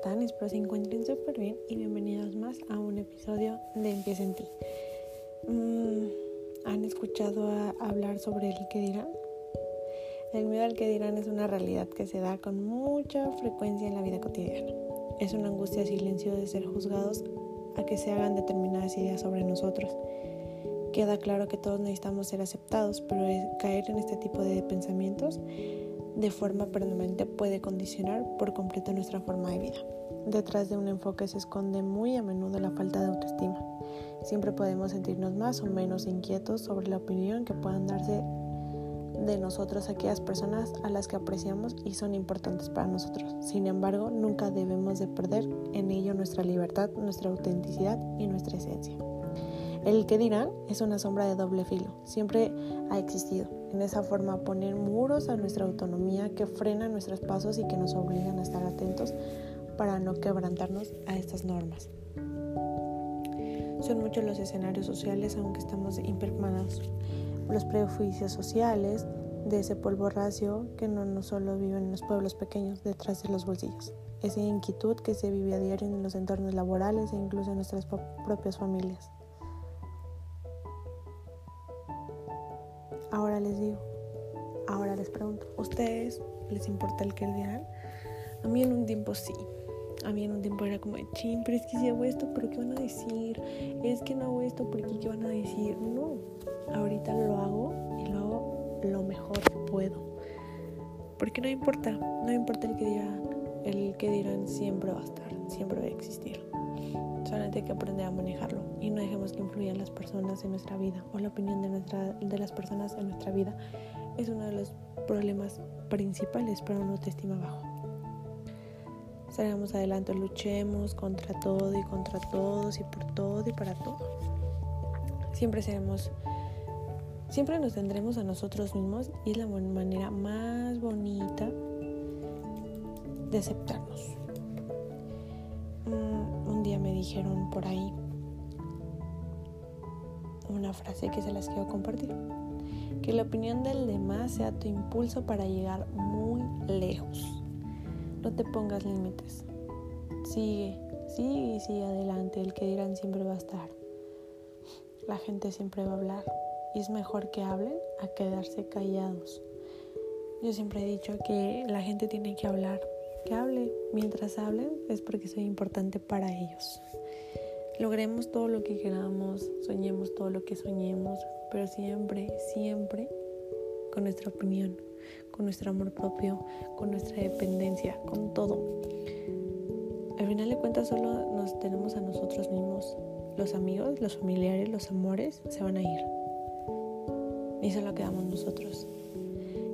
están? Espero se encuentren súper bien y bienvenidos más a un episodio de Empieza en ti. Mm, ¿Han escuchado hablar sobre el que dirán? El miedo al que dirán es una realidad que se da con mucha frecuencia en la vida cotidiana. Es una angustia silenciosa de ser juzgados a que se hagan determinadas ideas sobre nosotros. Queda claro que todos necesitamos ser aceptados, pero caer en este tipo de pensamientos de forma permanente puede condicionar por completo nuestra forma de vida. Detrás de un enfoque se esconde muy a menudo la falta de autoestima. Siempre podemos sentirnos más o menos inquietos sobre la opinión que puedan darse de nosotros aquellas personas a las que apreciamos y son importantes para nosotros. Sin embargo, nunca debemos de perder en ello nuestra libertad, nuestra autenticidad y nuestra esencia. El que dirán es una sombra de doble filo, siempre ha existido. En esa forma poner muros a nuestra autonomía que frenan nuestros pasos y que nos obligan a estar atentos para no quebrantarnos a estas normas. Son muchos los escenarios sociales aunque estamos impermados. Los prejuicios sociales de ese polvo racio que no, no solo viven en los pueblos pequeños detrás de los bolsillos. Esa inquietud que se vive a diario en los entornos laborales e incluso en nuestras propias familias. Ahora les digo, ahora les pregunto, ¿ustedes les importa el que dirán? A mí en un tiempo sí. A mí en un tiempo era como, ching, pero es que si hago esto, ¿pero qué van a decir? Es que no hago esto, porque qué van a decir? No, ahorita lo hago y lo hago lo mejor que puedo. Porque no importa, no importa el que dirán, el que dirán siempre va a estar, siempre va a existir. Solamente hay que aprender a manejarlo y no dejemos que influyan las personas en nuestra vida o la opinión de, nuestra, de las personas en nuestra vida. Es uno de los problemas principales para una autoestima bajo. Salgamos adelante, luchemos contra todo y contra todos y por todo y para todo. Siempre seremos, siempre nos tendremos a nosotros mismos y es la manera más bonita de aceptarnos un me dijeron por ahí una frase que se las quiero compartir. Que la opinión del demás sea tu impulso para llegar muy lejos. No te pongas límites. Sigue, sigue y sigue adelante. El que dirán siempre va a estar. La gente siempre va a hablar. Y es mejor que hablen a quedarse callados. Yo siempre he dicho que la gente tiene que hablar que hable. Mientras hablen es porque soy importante para ellos. Logremos todo lo que queramos, soñemos todo lo que soñemos, pero siempre, siempre con nuestra opinión, con nuestro amor propio, con nuestra dependencia, con todo. Al final de cuentas solo nos tenemos a nosotros mismos. Los amigos, los familiares, los amores se van a ir. Y solo quedamos nosotros.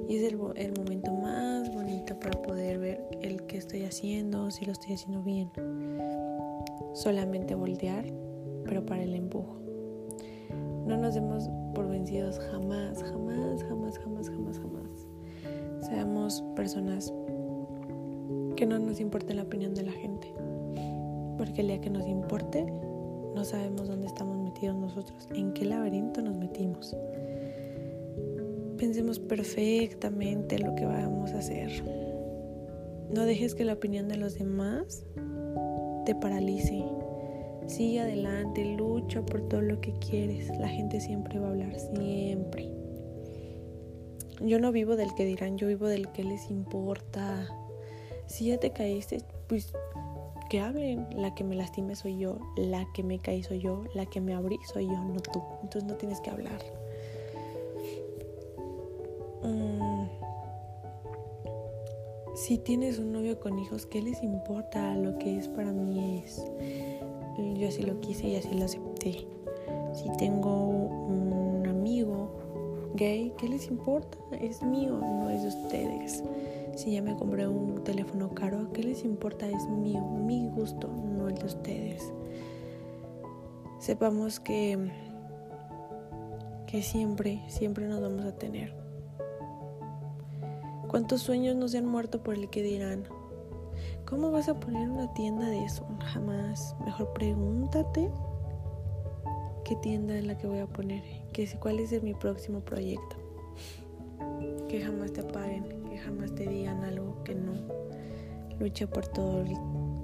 Y es el, momento más bonito para poder ver el que estoy haciendo, si lo estoy haciendo bien. Solamente voltear, pero para el empujo. No nos demos por vencidos jamás, jamás, jamás, jamás, jamás, jamás. Seamos personas que no nos importe la opinión de la gente. Porque el día que nos importe, no sabemos dónde estamos metidos nosotros, en qué laberinto nos metimos pensemos perfectamente lo que vamos a hacer. No dejes que la opinión de los demás te paralice. Sigue adelante, lucha por todo lo que quieres. La gente siempre va a hablar, siempre. Yo no vivo del que dirán, yo vivo del que les importa. Si ya te caíste, pues que hablen. La que me lastime soy yo, la que me caí soy yo, la que me abrí soy yo, no tú. Entonces no tienes que hablar. Si tienes un novio con hijos, ¿qué les importa? Lo que es para mí es. Yo así lo quise y así lo acepté. Si tengo un amigo gay, ¿qué les importa? Es mío, no es de ustedes. Si ya me compré un teléfono caro, ¿qué les importa? Es mío, mi gusto, no el de ustedes. Sepamos que, que siempre, siempre nos vamos a tener ¿Cuántos sueños no se han muerto por el que dirán? ¿Cómo vas a poner una tienda de eso? Jamás. Mejor pregúntate qué tienda es la que voy a poner, que cuál es mi próximo proyecto. Que jamás te apaguen, que jamás te digan algo que no. Lucha por todo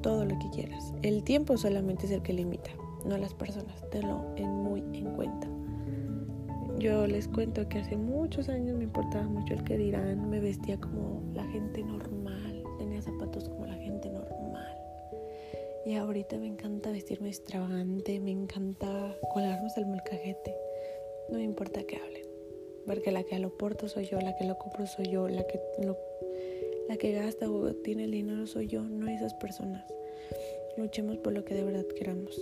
todo lo que quieras. El tiempo solamente es el que limita, no las personas. Tenlo en muy en cuenta. Yo les cuento que hace muchos años me importaba mucho el que dirán, me vestía como la gente normal, tenía zapatos como la gente normal. Y ahorita me encanta vestirme extravagante, me encanta colarme el molcajete. No me importa que hablen, porque la que lo porto soy yo, la que lo compro soy yo, la que la que gasta o tiene el dinero soy yo, no esas personas. Luchemos por lo que de verdad queramos.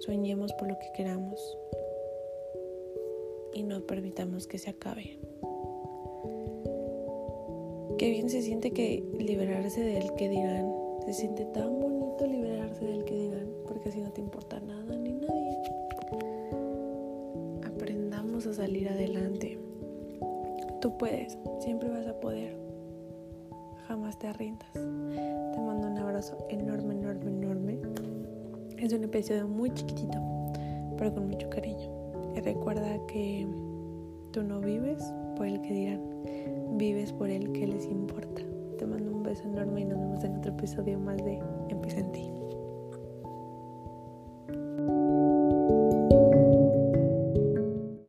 Soñemos por lo que queramos y no permitamos que se acabe. Qué bien se siente que liberarse del que dirán. Se siente tan bonito liberarse del que dirán, porque así no te importa nada ni nadie. Aprendamos a salir adelante. Tú puedes, siempre vas a poder. Jamás te rindas. Te mando un abrazo enorme, enorme, enorme. Es un episodio muy chiquitito, pero con mucho cariño. Y recuerda que tú no vives por el que dirán, vives por el que les importa. Te mando un beso enorme y nos vemos en otro episodio más de Empieza en ti.